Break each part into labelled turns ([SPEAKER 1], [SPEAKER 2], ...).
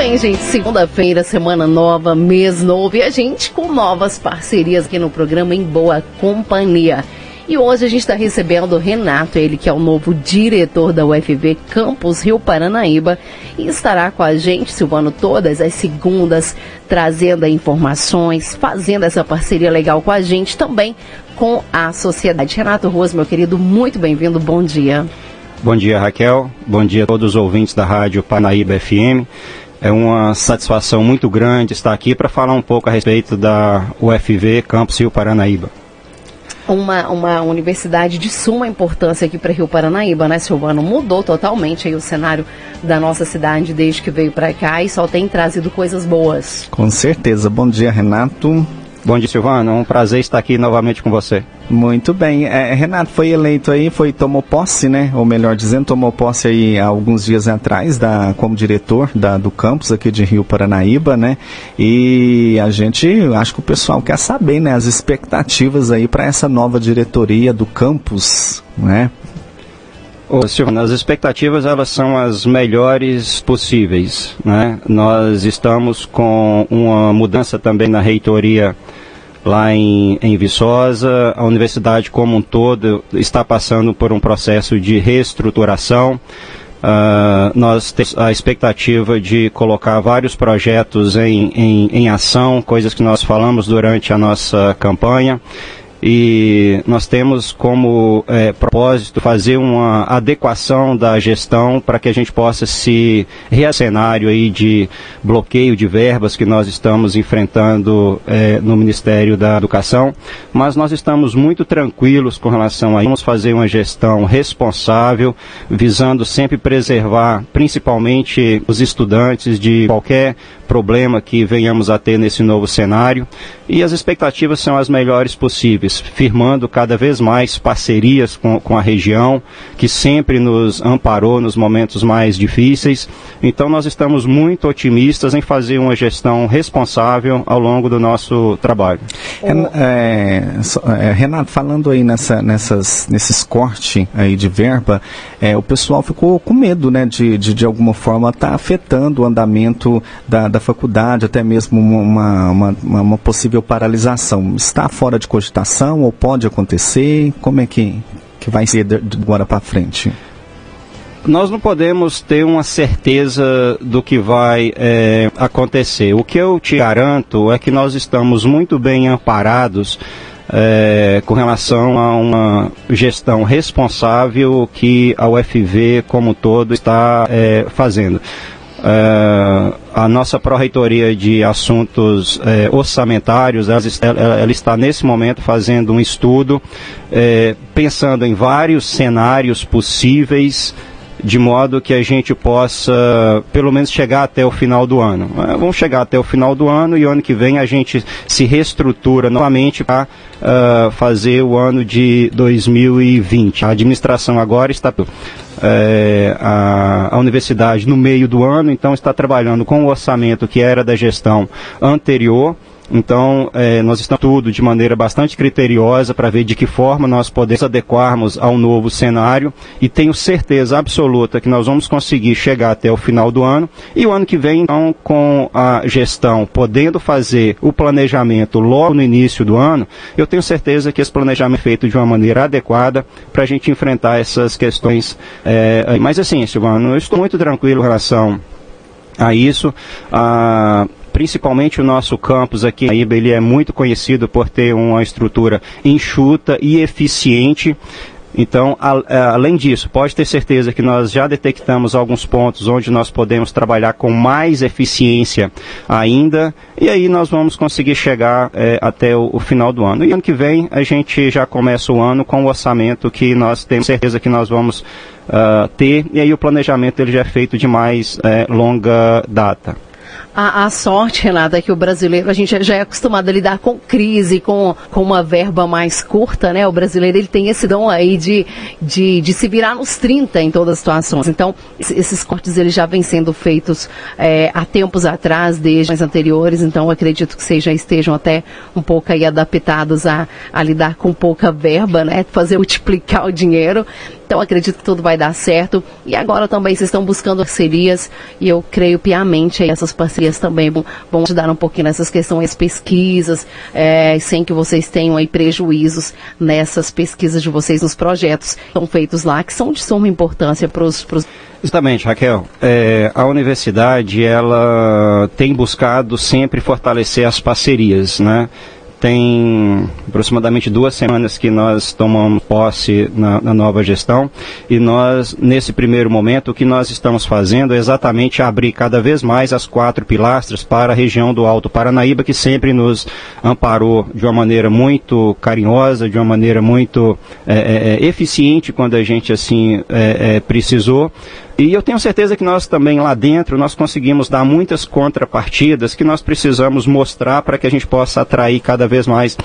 [SPEAKER 1] bem, gente. Segunda-feira, semana nova, mês novo e a gente com novas parcerias aqui no programa Em Boa Companhia. E hoje a gente está recebendo o Renato, ele que é o novo diretor da UFV Campus Rio Paranaíba e estará com a gente, Silvano, todas as segundas, trazendo informações, fazendo essa parceria legal com a gente também com a sociedade. Renato Ruas, meu querido, muito bem-vindo, bom dia.
[SPEAKER 2] Bom dia, Raquel. Bom dia a todos os ouvintes da Rádio Paranaíba FM. É uma satisfação muito grande estar aqui para falar um pouco a respeito da UFV Campus Rio Paranaíba.
[SPEAKER 1] Uma, uma universidade de suma importância aqui para Rio Paranaíba, né, Silvano? Mudou totalmente aí o cenário da nossa cidade desde que veio para cá e só tem trazido coisas boas.
[SPEAKER 3] Com certeza. Bom dia, Renato.
[SPEAKER 2] Bom dia, Silvano. Um prazer estar aqui novamente com você.
[SPEAKER 3] Muito bem. É, Renato foi eleito aí, foi tomou posse, né? Ou melhor dizendo, tomou posse aí há alguns dias atrás da, como diretor da, do campus aqui de Rio Paranaíba, né? E a gente, acho que o pessoal quer saber, né? As expectativas aí para essa nova diretoria do campus, né?
[SPEAKER 2] Ô, Silvana, as expectativas elas são as melhores possíveis. Né? Nós estamos com uma mudança também na reitoria lá em, em Viçosa. A universidade como um todo está passando por um processo de reestruturação. Uh, nós temos a expectativa de colocar vários projetos em, em, em ação, coisas que nós falamos durante a nossa campanha e nós temos como é, propósito fazer uma adequação da gestão para que a gente possa se cenário aí de bloqueio de verbas que nós estamos enfrentando é, no Ministério da Educação, mas nós estamos muito tranquilos com relação a. Vamos fazer uma gestão responsável, visando sempre preservar principalmente os estudantes de qualquer problema que venhamos a ter nesse novo cenário. E as expectativas são as melhores possíveis, firmando cada vez mais parcerias com, com a região, que sempre nos amparou nos momentos mais difíceis. Então nós estamos muito otimistas em fazer uma gestão responsável ao longo do nosso trabalho.
[SPEAKER 3] É, é, Renato, falando aí nessa, nessas, nesses cortes aí de verba, é, o pessoal ficou com medo, né, de, de, de alguma forma estar tá afetando o andamento da, da faculdade, até mesmo uma, uma, uma, uma possível paralisação. Está fora de cogitação ou pode acontecer? Como é que, que vai ser de agora para frente?
[SPEAKER 2] nós não podemos ter uma certeza do que vai é, acontecer. O que eu te garanto é que nós estamos muito bem amparados é, com relação a uma gestão responsável que a UFV como todo está é, fazendo. Uh, a nossa pró-reitoria de assuntos eh, orçamentários, ela, ela, está nesse momento fazendo um estudo, eh, pensando em vários cenários possíveis, de modo que a gente possa, pelo menos, chegar até o final do ano. Uh, vamos chegar até o final do ano e ano que vem a gente se reestrutura novamente para uh, fazer o ano de 2020. A administração agora está é, a, a, universidade no meio do ano, então está trabalhando com o orçamento que era da gestão anterior. Então, é, nós estamos tudo de maneira bastante criteriosa para ver de que forma nós podemos adequarmos ao novo cenário e tenho certeza absoluta que nós vamos conseguir chegar até o final do ano e o ano que vem, então, com a gestão podendo fazer o planejamento logo no início do ano, eu tenho certeza que esse planejamento é feito de uma maneira adequada para a gente enfrentar essas questões. É, mas assim, Silvano, eu estou muito tranquilo em relação a isso. Ah, principalmente o nosso campus aqui em Iba, ele é muito conhecido por ter uma estrutura enxuta e eficiente. Então, a, além disso, pode ter certeza que nós já detectamos alguns pontos onde nós podemos trabalhar com mais eficiência ainda, e aí nós vamos conseguir chegar é, até o, o, final do ano. E ano que vem a gente já começa o ano com o orçamento que nós temos certeza que nós vamos uh, ter, e aí o planejamento ele já é feito de mais é, longa data.
[SPEAKER 1] A, a, sorte, Renata, é que o brasileiro, a gente já é acostumado a lidar com crise, com, com uma verba mais curta, né? O brasileiro, ele tem esse dom aí de, de, de se virar nos 30 em todas as situações. Então, esses cortes, eles já vêm sendo feitos é, há tempos atrás, desde as anteriores, então acredito que vocês já estejam até um pouco aí adaptados a, a lidar com pouca verba, né? Fazer multiplicar o dinheiro. Então acredito que tudo vai dar certo. E agora também vocês estão buscando parcerias e eu creio piamente que essas parcerias também vão, vão ajudar um pouquinho nessas questões pesquisas, é, sem que vocês tenham aí prejuízos nessas pesquisas de vocês nos projetos que são feitos lá, que são de suma importância para os
[SPEAKER 2] Exatamente, Raquel. É, a universidade ela tem buscado sempre fortalecer as parcerias, né? Tem aproximadamente duas semanas que nós tomamos posse na, na, nova gestão e nós, nesse primeiro momento, o que nós estamos fazendo é exatamente abrir cada vez mais as quatro pilastras para a região do Alto Paranaíba, que sempre nos amparou de uma maneira muito carinhosa, de uma maneira muito é, é, eficiente quando a gente assim é, é precisou. E eu tenho certeza que nós também lá dentro nós conseguimos dar muitas contrapartidas que nós precisamos mostrar para que a gente possa atrair cada vez mais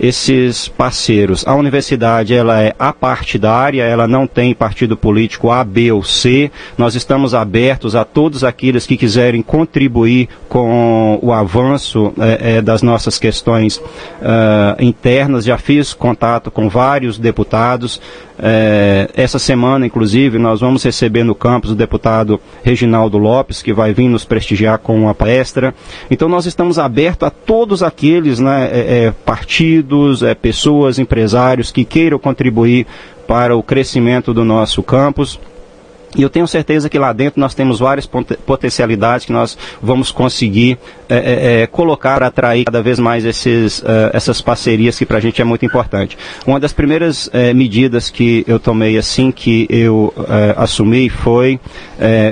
[SPEAKER 2] esses parceiros. A universidade ela é apartidária, ela não tem partido político A, B ou C. Nós estamos abertos a todos aqueles que quiserem contribuir com o avanço é, é, das nossas questões uh, internas. Já fiz contato com vários deputados. É, essa semana, inclusive, nós vamos receber no campus o deputado Reginaldo Lopes, que vai vir nos prestigiar com uma palestra. Então, nós estamos abertos a todos aqueles né, é, é, partidos, é, pessoas, empresários que queiram contribuir para o crescimento do nosso campus. E eu tenho certeza que lá dentro nós temos várias potencialidades que nós vamos conseguir é, é, é colocar para atrair cada vez mais esses, uh, essas parcerias que para a gente é muito importante. Uma das primeiras é, medidas que eu tomei assim que eu assumi foi,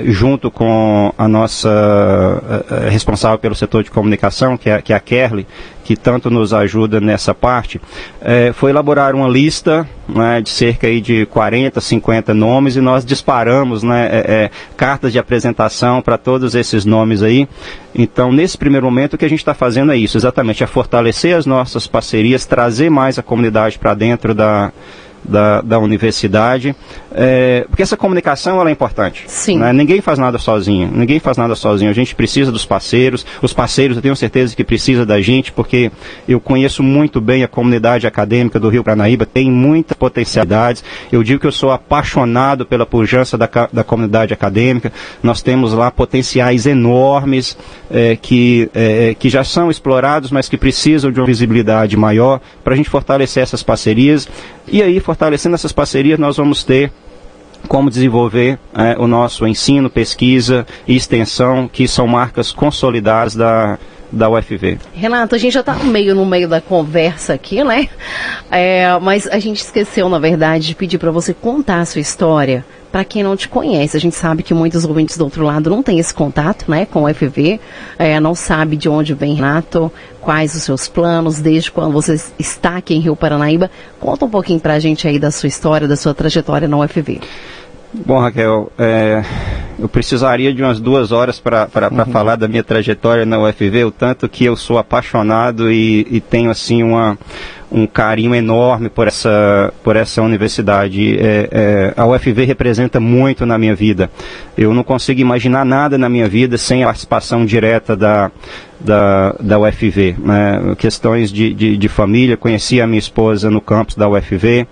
[SPEAKER 2] junto com a nossa responsável pelo setor de comunicação, que é, que é a Kerly, que tanto nos ajuda nessa parte, é, foi elaborar uma lista né, de cerca aí de 40, 50 nomes e nós disparamos né, é, é, cartas de apresentação para todos esses nomes aí. Então, nesse primeiro momento, o que a gente está fazendo é isso, exatamente, é fortalecer as nossas parcerias, trazer mais a comunidade para dentro da, da, da universidade, é, porque essa comunicação ela é importante.
[SPEAKER 1] Sim.
[SPEAKER 2] Né? Ninguém faz nada sozinho, ninguém faz nada sozinho. A gente precisa dos parceiros, os parceiros eu tenho certeza que precisa da gente, porque eu conheço muito bem a comunidade acadêmica do Rio Paranaíba, tem muitas potencialidades. Eu digo que eu sou apaixonado pela pujança da, da comunidade acadêmica. Nós temos lá potenciais enormes é, que, é, que já são explorados, mas que precisam de uma visibilidade maior para a gente fortalecer essas parcerias. E aí, fortalecendo essas parcerias, nós vamos ter como desenvolver é, o nosso ensino, pesquisa e extensão, que são marcas consolidadas da, da UFV.
[SPEAKER 1] Renato, a gente já está meio no meio da conversa aqui, né? É, mas a gente esqueceu, na verdade, de pedir para você contar a sua história para quem não te conhece. A gente sabe que muitos ouvintes do outro lado não têm esse contato né, com o FV, é, não sabe de onde vem Renato, quais os seus planos, desde quando você está aqui em Rio Paranaíba. Conta um pouquinho para a gente aí da sua história, da sua trajetória na UFV.
[SPEAKER 2] Bom, Raquel, é, eu precisaria de umas duas horas para uhum. falar da minha trajetória na UFV, o tanto que eu sou apaixonado e, e tenho assim uma um carinho enorme por essa, por essa universidade. É, é, a UFV representa muito na minha vida. Eu não consigo imaginar nada na minha vida sem a participação direta da, da, da UFV. Né? Questões de, de, de família, conheci a minha esposa no campus da UFV.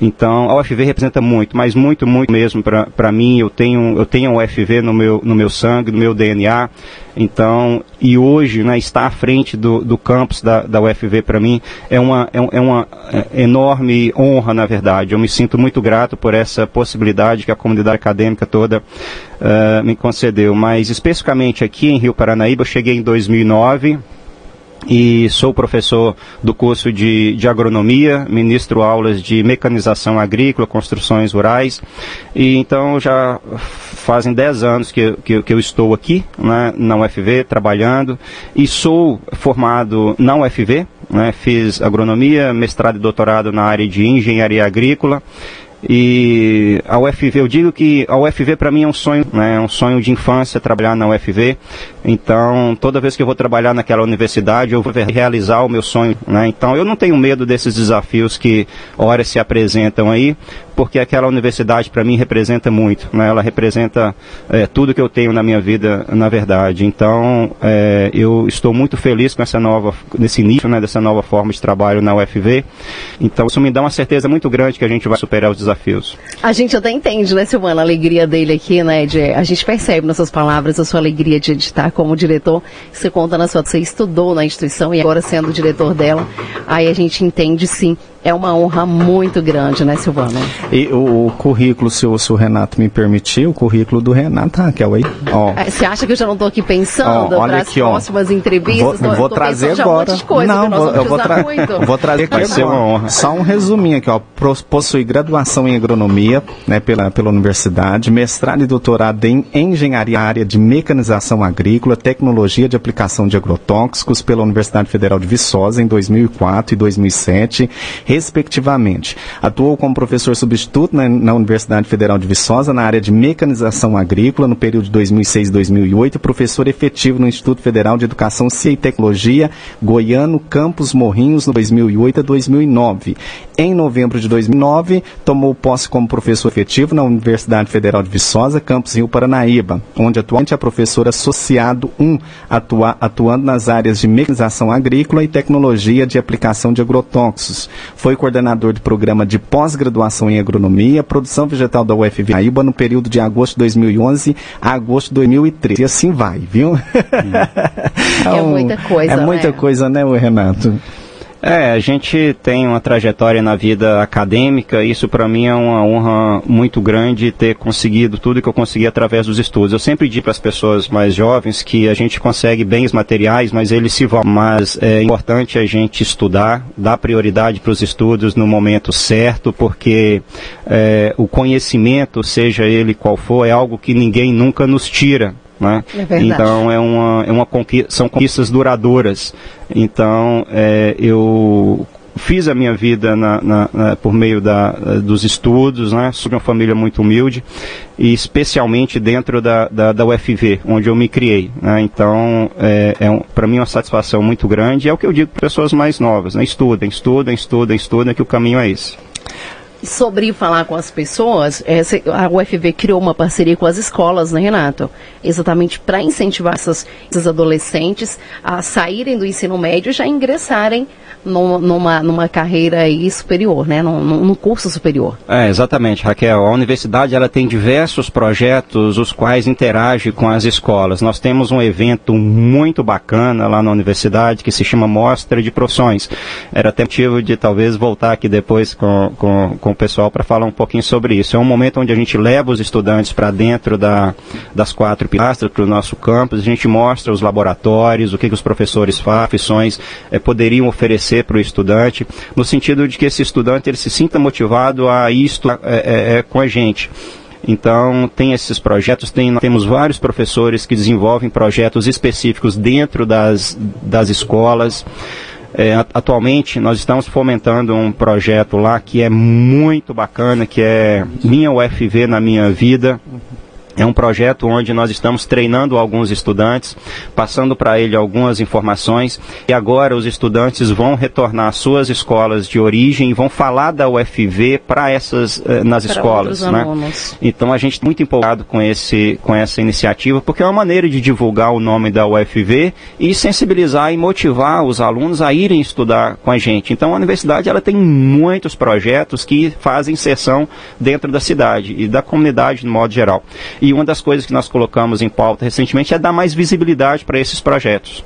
[SPEAKER 2] Então, a UFV representa muito, mas muito, muito mesmo para mim. Eu tenho, eu tenho a UFV no meu, no meu sangue, no meu DNA. Então, e hoje, né, estar à frente do, do campus da, da UFV para mim é uma, é, é uma é, enorme honra, na verdade. Eu me sinto muito grato por essa possibilidade que a comunidade acadêmica toda uh, me concedeu. Mas, especificamente aqui em Rio Paranaíba, eu cheguei em 2009 e sou professor do curso de, de agronomia, ministro aulas de mecanização agrícola, construções rurais, e então já fazem 10 anos que, que, que eu estou aqui né, na UFV trabalhando. E sou formado na UFV, né, fiz agronomia, mestrado e doutorado na área de engenharia agrícola e a UFV, eu digo que a UFV para mim é um sonho, né, é um sonho de infância trabalhar na UFV. Então, toda vez que eu vou trabalhar naquela universidade, eu vou realizar o meu sonho, né? Então, eu não tenho medo desses desafios que horas se apresentam aí, porque aquela universidade para mim representa muito, né? Ela representa é, tudo que eu tenho na minha vida, na verdade. Então, é, eu estou muito feliz com essa nova, nesse início, né, dessa nova forma de trabalho na UFV. Então, isso me dá uma certeza muito grande que a gente vai superar os desafios.
[SPEAKER 1] A gente até entende, né, Silvana, a alegria dele aqui, né? De, a gente percebe nas suas palavras a sua alegria de estar como diretor. Você conta na sua. Você estudou na instituição e agora sendo diretor dela. Aí a gente entende sim é uma honra muito grande, né, Silvana?
[SPEAKER 3] E o, o currículo, se o, se o, Renato me permitir, o currículo do Renato, Raquel, aí.
[SPEAKER 1] Ó. É, você acha que eu já não estou aqui pensando para as próximas entrevistas?
[SPEAKER 3] Vou, vou trazer agora. Um coisa, não, vou, eu vou, tra vou trazer aqui. Vai ser uma honra. Só um resuminho aqui, ó. Possui graduação em agronomia, né, pela, pela universidade, mestrado e doutorado em engenharia área de mecanização agrícola, tecnologia de aplicação de agrotóxicos pela Universidade Federal de Viçosa em 2004 e 2007 respectivamente. Atuou como professor substituto na, na, Universidade Federal de Viçosa na área de mecanização agrícola no período de 2006 e 2008 e professor efetivo no Instituto Federal de Educação, Ciência e Tecnologia, Goiano, Campos Morrinhos, no 2008 a 2009. Em novembro de 2009, tomou posse como professor efetivo na Universidade Federal de Viçosa, campus Rio Paranaíba, onde atualmente é professor associado 1, atua, atuando nas áreas de mecanização agrícola e tecnologia de aplicação de agrotóxicos. Foi coordenador do programa de pós-graduação em agronomia, produção vegetal da UFV Paraíba no período de agosto de 2011 a agosto de 2013. E assim vai, viu?
[SPEAKER 1] é muita coisa,
[SPEAKER 3] É muita
[SPEAKER 1] né?
[SPEAKER 3] coisa, né, Renato?
[SPEAKER 2] É, a gente tem uma trajetória na vida acadêmica, isso para mim é uma honra muito grande ter conseguido tudo que eu consegui através dos estudos. Eu sempre digo para as pessoas mais jovens que a gente consegue bens materiais, mas eles se vão. Mas é importante a gente estudar, dar prioridade para os estudos no momento certo, porque é, o conhecimento, seja ele qual for, é algo que ninguém nunca nos tira. Né? É então é uma, é uma conquista, são conquistas duradouras. Então é, eu fiz a minha vida na, na, na, por meio da, dos estudos, né? Sou de uma família muito humilde e especialmente dentro da, da, da UFV, onde eu me criei. Né? Então, é, é um, para mim uma satisfação muito grande. É o que eu digo para pessoas mais novas, né? Estudem, estudem, estudem, estudem, que o caminho é esse
[SPEAKER 1] sobre falar com as pessoas, a UFV criou uma parceria com as escolas, né, Renato? Exatamente para incentivar essas, esses adolescentes a saírem do ensino médio e já ingressarem numa, numa carreira superior, né? Num, curso superior.
[SPEAKER 2] É, exatamente, Raquel. A universidade ela tem diversos projetos os quais interage com as escolas. Nós temos um evento muito bacana lá na universidade que se chama Mostra de Profissões. Era motivo de talvez voltar aqui depois com, com, com o pessoal para falar um pouquinho sobre isso. É um momento onde a gente leva os estudantes para dentro da, das quatro pilastras para o nosso campus, a gente mostra os laboratórios, o que, que os professores fazem, profissões é, poderiam oferecer para o estudante, no sentido de que esse estudante ele se sinta motivado a isto é, é, é, com a gente. Então, tem esses projetos, tem, temos vários professores que desenvolvem projetos específicos dentro das, das escolas. É, atualmente, nós estamos fomentando um projeto lá que é muito bacana, que é Minha UFV na Minha Vida. É um projeto onde nós estamos treinando alguns estudantes, passando para ele algumas informações e agora os estudantes vão retornar às suas escolas de origem e vão falar da UFV para essas eh, nas para escolas, né? Então a gente está muito empolgado com esse com essa iniciativa porque é uma maneira de divulgar o nome da UFV e sensibilizar e motivar os alunos a irem estudar com a gente. Então a universidade ela tem muitos projetos que fazem inserção dentro da cidade e da comunidade no modo geral. E e uma das coisas que nós colocamos em pauta recentemente é dar mais visibilidade para esses projetos.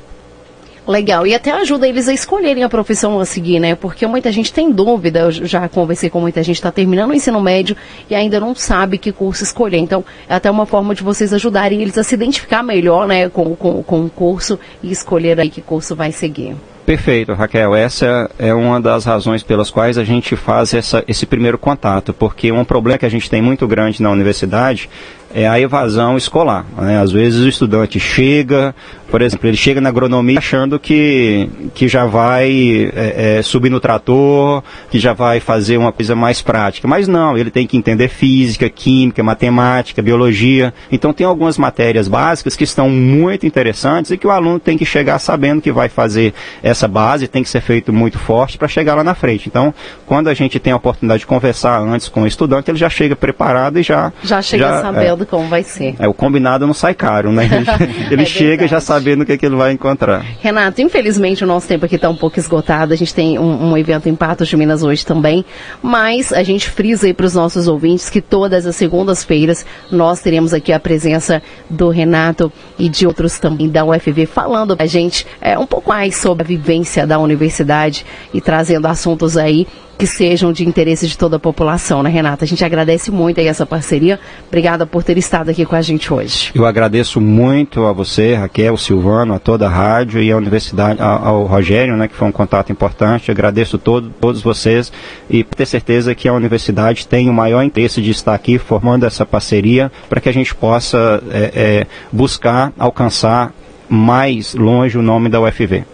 [SPEAKER 1] Legal, e até ajuda eles a escolherem a profissão a seguir, né? Porque muita gente tem dúvida, eu já conversei com muita gente, está terminando o ensino médio e ainda não sabe que curso escolher. Então, é até uma forma de vocês ajudarem eles a se identificar melhor, né, com, com, com o curso e escolher aí que curso vai seguir.
[SPEAKER 2] Perfeito, Raquel. Essa é uma das razões pelas quais a gente faz essa, esse primeiro contato, porque um problema que a gente tem muito grande na universidade é a evasão escolar. Né? Às vezes o estudante chega, por exemplo, ele chega na agronomia achando que, que já vai é, é, subir no trator, que já vai fazer uma coisa mais prática. Mas não, ele tem que entender física, química, matemática, biologia. Então tem algumas matérias básicas que estão muito interessantes e que o aluno tem que chegar sabendo que vai fazer essa base, tem que ser feito muito forte para chegar lá na frente. Então, quando a gente tem a oportunidade de conversar antes com o estudante, ele já chega preparado e já.
[SPEAKER 1] Já chega já, sabendo combinado como vai ser.
[SPEAKER 2] É, o combinado não sai caro, né? Ele é chega já sabendo o que, é que ele vai encontrar.
[SPEAKER 1] Renato, infelizmente o nosso tempo aqui está um pouco esgotado. A gente tem um, um, evento em Patos de Minas hoje também, mas a gente frisa aí para os nossos ouvintes que todas as segundas-feiras nós teremos aqui a presença do Renato e de outros também da UFV falando a gente é, um pouco mais sobre a vivência da universidade e trazendo assuntos aí que sejam de interesse de toda a população, né, Renata? A gente agradece muito aí essa parceria. Obrigada por ter estado aqui com a gente hoje.
[SPEAKER 2] Eu agradeço muito a você, Raquel, Silvano, a toda a rádio e a universidade, ao Rogério, né, que foi um contato importante. Agradeço todo, todos vocês e ter certeza que a universidade tem o maior interesse de estar aqui formando essa parceria para que a gente possa é, é, buscar alcançar mais longe o nome da UFV.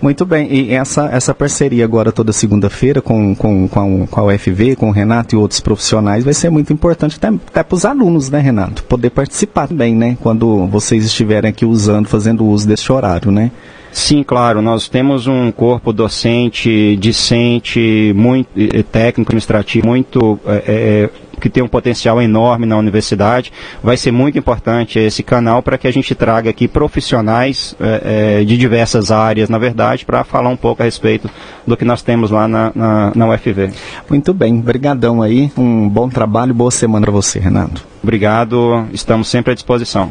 [SPEAKER 3] Muito bem, e essa, essa parceria agora toda segunda-feira com, com, com, a, com a UFV, com o Renato e outros profissionais vai ser muito importante até, até para os alunos, né, Renato? Poder participar também, né? Quando vocês estiverem aqui usando, fazendo uso desse horário, né?
[SPEAKER 2] Sim, claro. Nós temos um corpo docente, discente, muito técnico, administrativo, muito é, que tem um potencial enorme na universidade. Vai ser muito importante esse canal para que a gente traga aqui profissionais é, é, de diversas áreas, na verdade, para falar um pouco a respeito do que nós temos lá na, na, na UFV.
[SPEAKER 3] Muito bem, brigadão aí, um bom trabalho, boa semana para você, Renato.
[SPEAKER 2] Obrigado, estamos sempre à disposição.